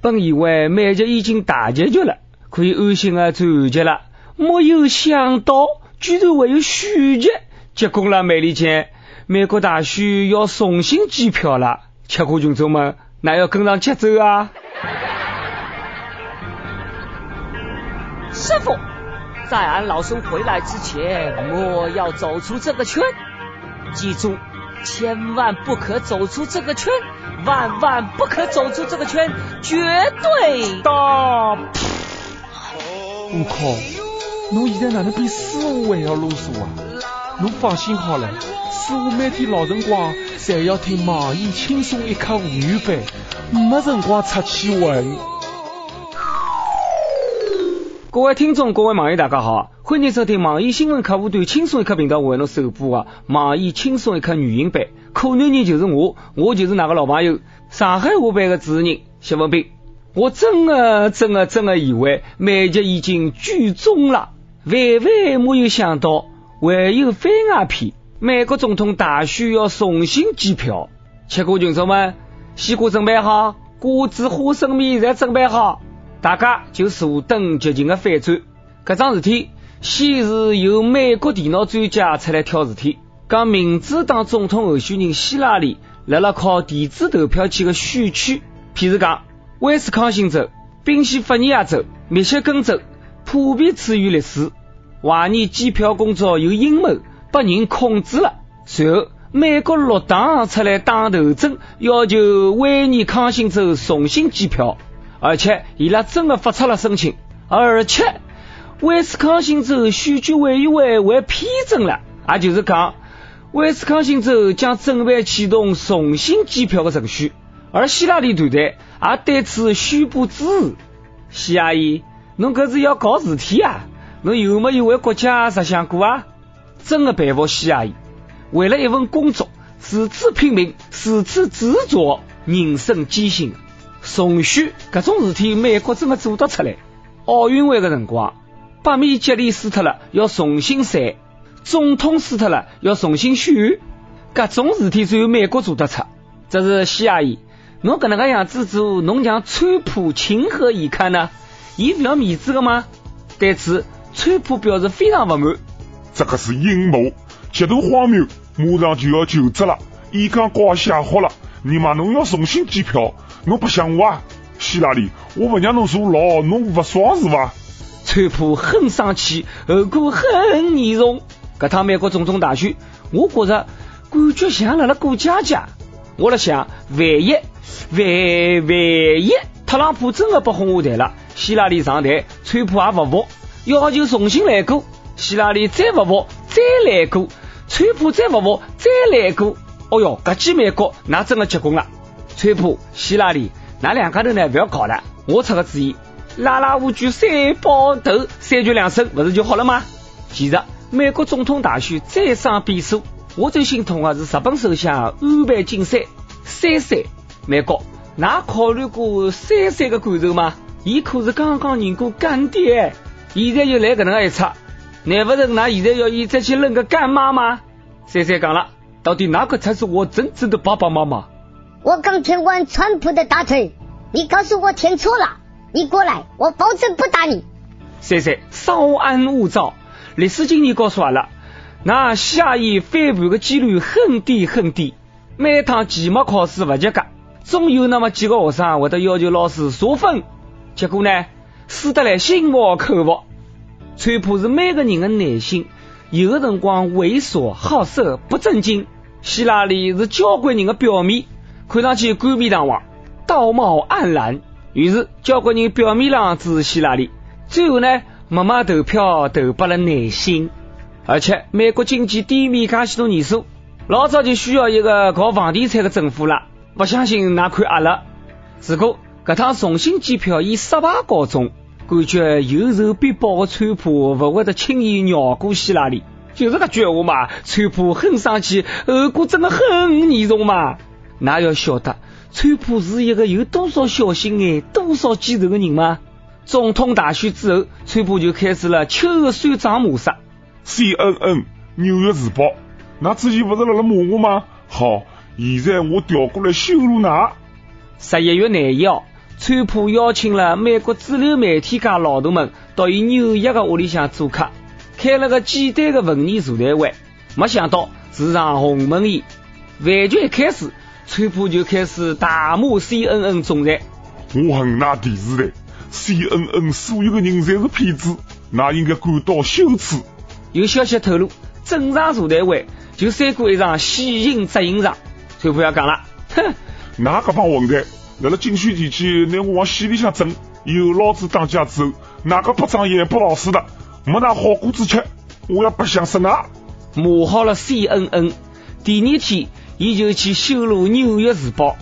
本以为美剧已经大结局了，可以安心的转机了，没有想到居然会有续集。结果了，美利坚，美国大选要重新计票了，吃货群众们，那要跟上节奏啊！师傅，在俺老孙回来之前，莫要走出这个圈，记住，千万不可走出这个圈。万万不可走出这个圈，绝对大！我靠，侬现在哪能比师傅还要啰嗦啊？侬放心好了，师傅每天老辰光侪要听网易轻松一刻沪语版，没辰光出去玩。各位听众，各位网友，大家好，欢迎收听网易新闻客户端轻松一刻频道为侬首播的网易轻松一刻语音版。可男人就是我，我就是那个老朋友，上海话版的主持人谢文斌。我真的真的真的以为美剧已经剧终了，万万没有想到还有番外篇。美国总统大选要重新计票，吃瓜群众们，西瓜准备好，瓜子、花生米侪准备好。大家就坐等剧情的反转。搿桩事体先是由美国电脑专家出来挑事体，讲民主党总统候选人希拉里辣辣靠电子投票机的选区，譬如讲威斯康星州、宾夕法尼亚州、密歇根州，普遍处于劣势，怀疑计票工作有阴谋，被人控制了。随后，美国绿党出来打头阵，要求威尼康星州重新计票。而且，伊拉真的发出了申请，而且威斯康星州选举委员会还批准了，也就是讲，威斯康星州将准备启动重新计票的程序。而希拉里团队也对此宣布支持。希阿姨，侬可是要搞事体啊？侬有没有为国家着想过啊？真的佩服希阿姨，为了一份工作，如此拼命，如此执着，人生艰辛。重选搿种事体，美国真的做得出来。奥运会的辰光，百米接力输脱了，要重新赛；总统死脱了，要重新选。搿种事体只有美国做得出。这是西阿姨，侬搿能介样子做，侬让川普情何以堪呢？伊勿要面子的吗？对此，川普表示非常不满。这个是阴谋，极度荒谬，马上就要就职了，演讲稿写好了，你妈侬要重新计票。侬白想我啊，希拉里，我不让侬坐牢，侬不爽是伐？川普很生气，后果很严重。搿趟美国总统大选，我觉着感觉像辣辣过家家。我辣想，万一万万一特朗普真的不轰下台了，希拉里上台，川普也勿服，要求重新来过。希拉里再勿服，再来过，川普再勿服，再来过。哦哟，搿记美国那真的结棍了。川普、希拉里，那两家头呢？勿要搞了，我出个主意，拉拉五句三包头，三局两胜，勿是就好了吗？其实，美国总统大选再上变数，我最心痛的是日本首相安倍晋三，三三。美国，哪考虑过三三的感受吗？伊可是刚刚认过干爹，现在又来搿能个一出，难不成那现在要伊再去认个干妈吗？三三讲了，到底哪个才是我真正的爸爸妈妈？我刚舔完川普的大腿，你告诉我舔错了，你过来，我保证不打你。三三稍安勿躁，历史经验告诉阿拉，那下一翻盘的几率很低很低。每趟期末考试不及格，总有那么几个学生会得要求老师查分，结果呢，输得来心服口服。川普是每个人的内心，有的辰光猥琐好色不正经，希拉里是交关人的表面。看上去冠冕堂皇，道貌岸然。于是交关人表面上支持希拉里，最后呢，默默投票投拨了耐心。而且美国经济低迷介许多年数，老早就需要一个搞房地产的政府了。不相信那看阿拉。如果搿趟重新计票以失败告终，感觉有仇必报的川普勿会得轻易饶过希拉里。就是个句话嘛，川普很生气，后果真的很严重嘛。那要晓得，川普是一个有多少小心眼、多少记仇的人吗？总统大选之后，川普就开始了秋后算账模式。CNN 纽约时报，那之前不是辣辣骂我吗？好，现在我调过来羞辱那。十一月廿一号，川普邀请了美国主流媒体界老大们到伊纽约的屋里向做客，开了个简单的文艺座谈会。没想到是场鸿门宴。饭局一开始，川普就开始大骂 CNN 总裁。我恨那电视台，CNN 所有的人侪是骗子，那应该感到羞耻。有消息透露，正常座谈会就三过一场喜迎执行长。川普要讲了，哼，那个帮混蛋，辣辣竞选期间拿我往死里向整，以后老子当家之后，哪个不长眼不老实的，没拿好果子吃，我要白相死㑚。骂好了 CNN，第二天，伊就去修罗《纽约时报》。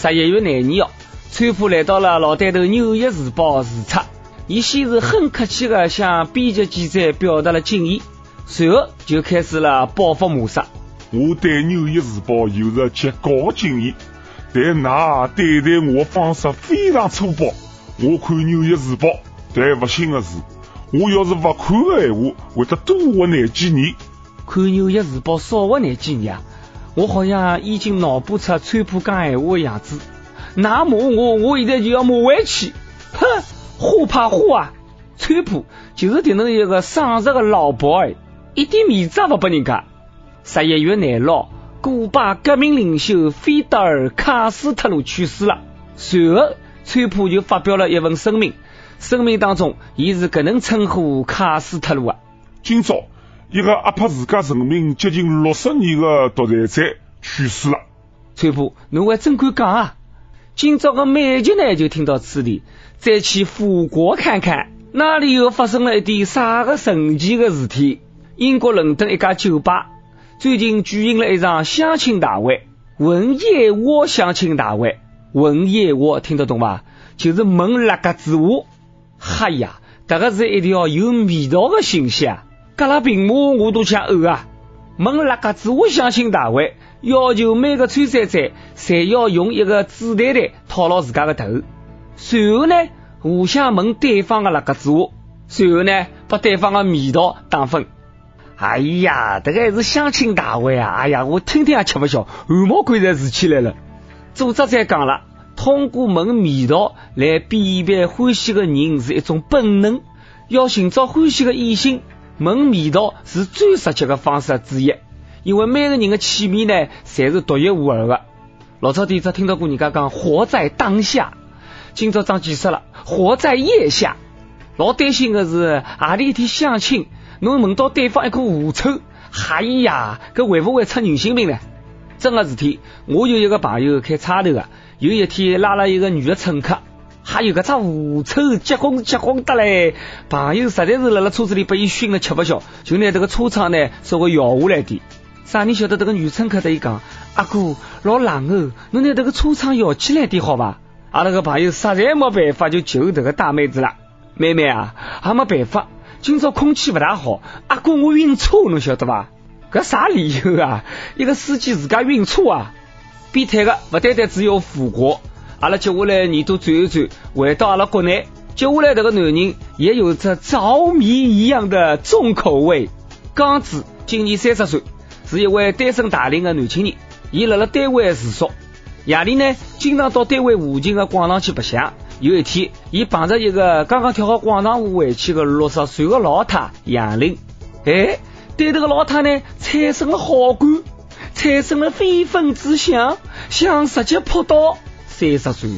十一月廿二号，川普来到了老带头《纽约时报》视察，伊先是很客气地向编辑记者表达了敬意，随后就开始了报复模式。我对《纽约时报》有着极高的敬意，但㑚对待我的方式非常粗暴。我看《纽约时报》，但不幸的是，我要是不看的闲话，会得多活廿几年。看《纽约时报》少活廿几年啊！我好像已经脑补出川普讲闲话的样子。那骂我，我现在就要骂回去。哼，花怕花啊！川普就是迭能一个丧实的老 boy，一点面子也不拨人家。十一月廿六，古巴革命领袖费德尔·卡斯特罗去世了。随后，川普就发表了一份声明，声明当中，伊是搿能称呼卡斯特罗啊。今朝，一个压迫自家人民接近六十年的独裁者去世了。川普，侬还真敢讲啊！今朝个美剧呢，就听到此地，再去法国看看，那里又发生了一点啥个神奇的事体？英国伦敦一家酒吧。最近举行了一场相亲大会，问燕窝相亲大会。问燕窝听得懂吧？就是问那个子话。嗨呀，这个是一条有味道的信息啊！隔了屏幕我都想呕啊！问那个子话相亲大会，要求每个参赛者侪要用一个纸袋袋套牢自家的头，随后呢互相问对方的那个子话，随后呢把对方的味道打分。哎呀，这个还是相亲大会啊！哎呀，我听听也吃不消，汗毛管在竖起来了。组织再讲了，通过闻味道来辨别欢喜的人是一种本能，要寻找欢喜的异性，闻味道是最直接的方式之一。因为每个人的气味呢，侪是独一无二的。老早底只听到过人家讲活在当下，今朝长见识了，活在腋下。老担心的是何里一天相亲。侬闻到对方一股狐臭，哎呀，搿会不会出人性命呢？真个事体，我有一个朋友开差头的，有一天拉了一个女的乘客，还有搿只狐臭，结棍结棍得嘞！朋友实在是辣辣车子里被伊熏得吃不消，就拿这个车窗呢稍微摇下来点。啥人晓得这个女乘客对伊讲：“阿哥，老冷哦，侬拿这个车窗摇起来点好吧？”阿拉个朋友实在没办法，就求这个大妹子了。妹妹啊，还没办法。今朝空气不大好，阿哥我晕车，侬晓得吧？搿啥理由啊？一个司机自家晕车啊？变态个不单单只有法国，阿拉接下来耳朵转一转，回到阿拉国内，接下来这个男人也有着着迷一样的重口味。刚子今年三十岁，是一位单身大龄的男青年，伊辣辣单位住宿，夜里呢经常到单位附近的广场去白相。有一天，伊碰着一个刚刚跳好广场舞回去的六十岁的老太杨玲，哎，对这个老太呢产生了好感，产生了非分之想，想直接扑倒。三十岁、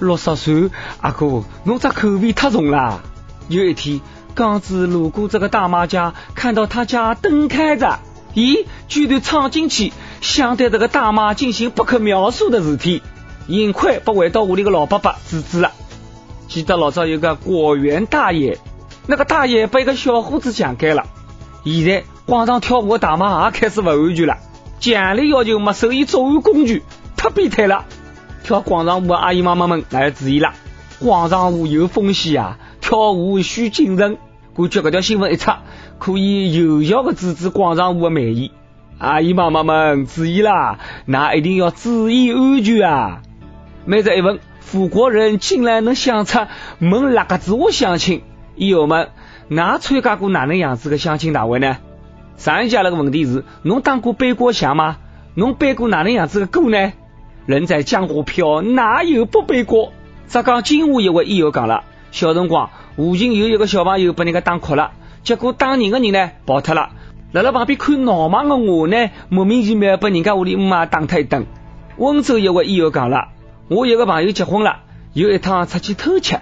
六十岁，阿哥，侬这口味太重了。有一天，刚子路过这个大妈家，看到他家灯开着，咦，居然闯进去，想对这个大妈进行不可描述的事体，幸亏被回到屋里的老伯伯制止了。记得老早有个果园大爷，那个大爷被一个小伙子强奸了。现在广场跳舞的大妈也开始不安全了，强烈要求没收伊作案工具，太变态了！跳广场舞的阿姨妈妈们来注意了，广场舞有风险啊，跳舞需谨慎。感觉这条新闻一出，可以有效的制止广场舞的蔓延。阿姨妈妈们注意啦，那一定要注意安全啊！每日一问。富国人竟然能想出问哪个字我相亲？友们，哪参加过哪能样子的相亲大会呢？上一家那个问题是：侬当过背锅侠吗？侬背过哪能样子的锅呢？人在江湖飘，哪有不背锅？浙江金华一位医友讲了，小辰光附近有一个小朋友被人家打哭了，结果打人的人呢跑脱了，辣辣旁边看闹忙的我呢，莫名其妙被人家屋里姆妈打他一顿。温州一位医友讲了，我一个朋友结婚了，有一趟出去偷吃，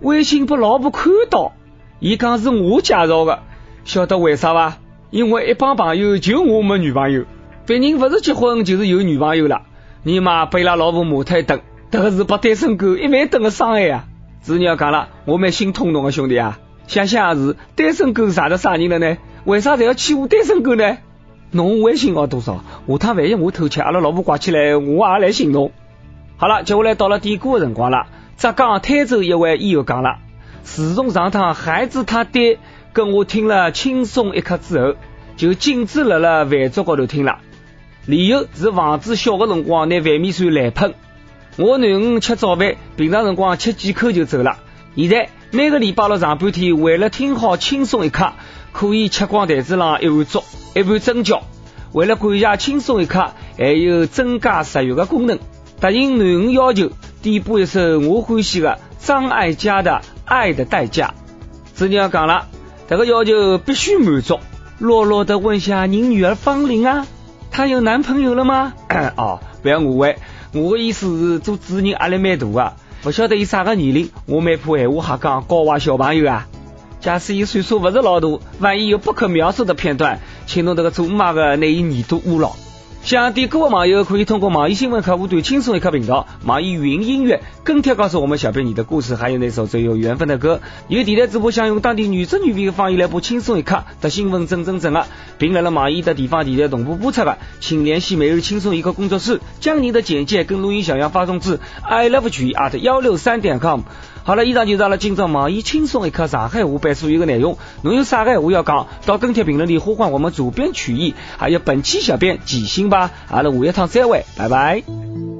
微信被老婆看到，伊讲是我介绍的，晓得为啥伐？因为一帮朋友就我没女朋友，别人不是结婚就是有女朋友了，你妈被拉老婆骂他一顿。这个是把单身狗一万吨的伤害啊！子女要讲了，我蛮心痛侬的兄弟啊！想想也是，单身狗啥的啥人了呢？为啥还要欺负单身狗呢？侬微信号多少？下趟万一我偷吃，阿拉老婆挂起来，我也来寻侬。好了，接下来到了点歌的辰光了。浙江台州一位医友讲了，自从上趟孩子他爹跟我听了轻松一刻之后，就禁止了了饭桌高头听了，理由是防止小的辰光拿饭米水来喷。我囡恩吃早饭，平常辰光吃几口就走了。现在每个礼拜六上半天，为了听好轻松一刻，可以吃光台子上一碗粥，一盘蒸饺。为了感谢轻松一刻，还有增加食欲的功能，答应囡恩要求，点播一首我欢喜的张艾嘉的《爱的代价》。子女要讲了，这个要求必须满足。弱弱的问下您女儿芳龄啊，她有男朋友了吗？哦，不要误会。我的意思是，做主人压力蛮大啊，不晓得伊啥个年龄，我蛮怕闲话瞎讲，教坏小朋友啊。假使伊岁数不是老大，万一有不可描述的片段，请侬这个做妈的拿伊耳朵捂牢。想点歌的网友可以通过网易新闻客户端轻松一刻频道、网易云音乐跟帖告诉我们小编你的故事，还有那首最有缘分的歌。有电台主播想用当地女声女鼻的方言来播轻松一刻的新闻，整整整啊，并来了网易的地方电台同步播出的，请联系每日轻松一刻工作室，将您的简介跟录音小样发送至 i love 曲艺 at 幺六三点 com。好了，以上就是阿拉今朝网易轻松一刻上海话版所有的内容。侬有啥个话要讲，到跟帖评论里呼唤我们主编曲艺，还有本期小编几星吧。阿拉下一趟再会，拜拜。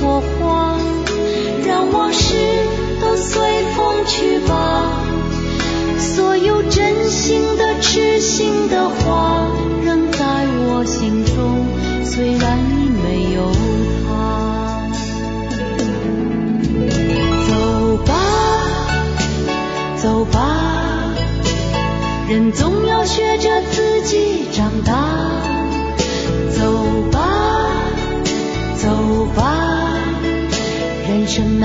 火花，让往事都随风去吧。所有真心的、痴心的话，仍在我心中，虽然已。没有他，走吧，走吧，人总要学着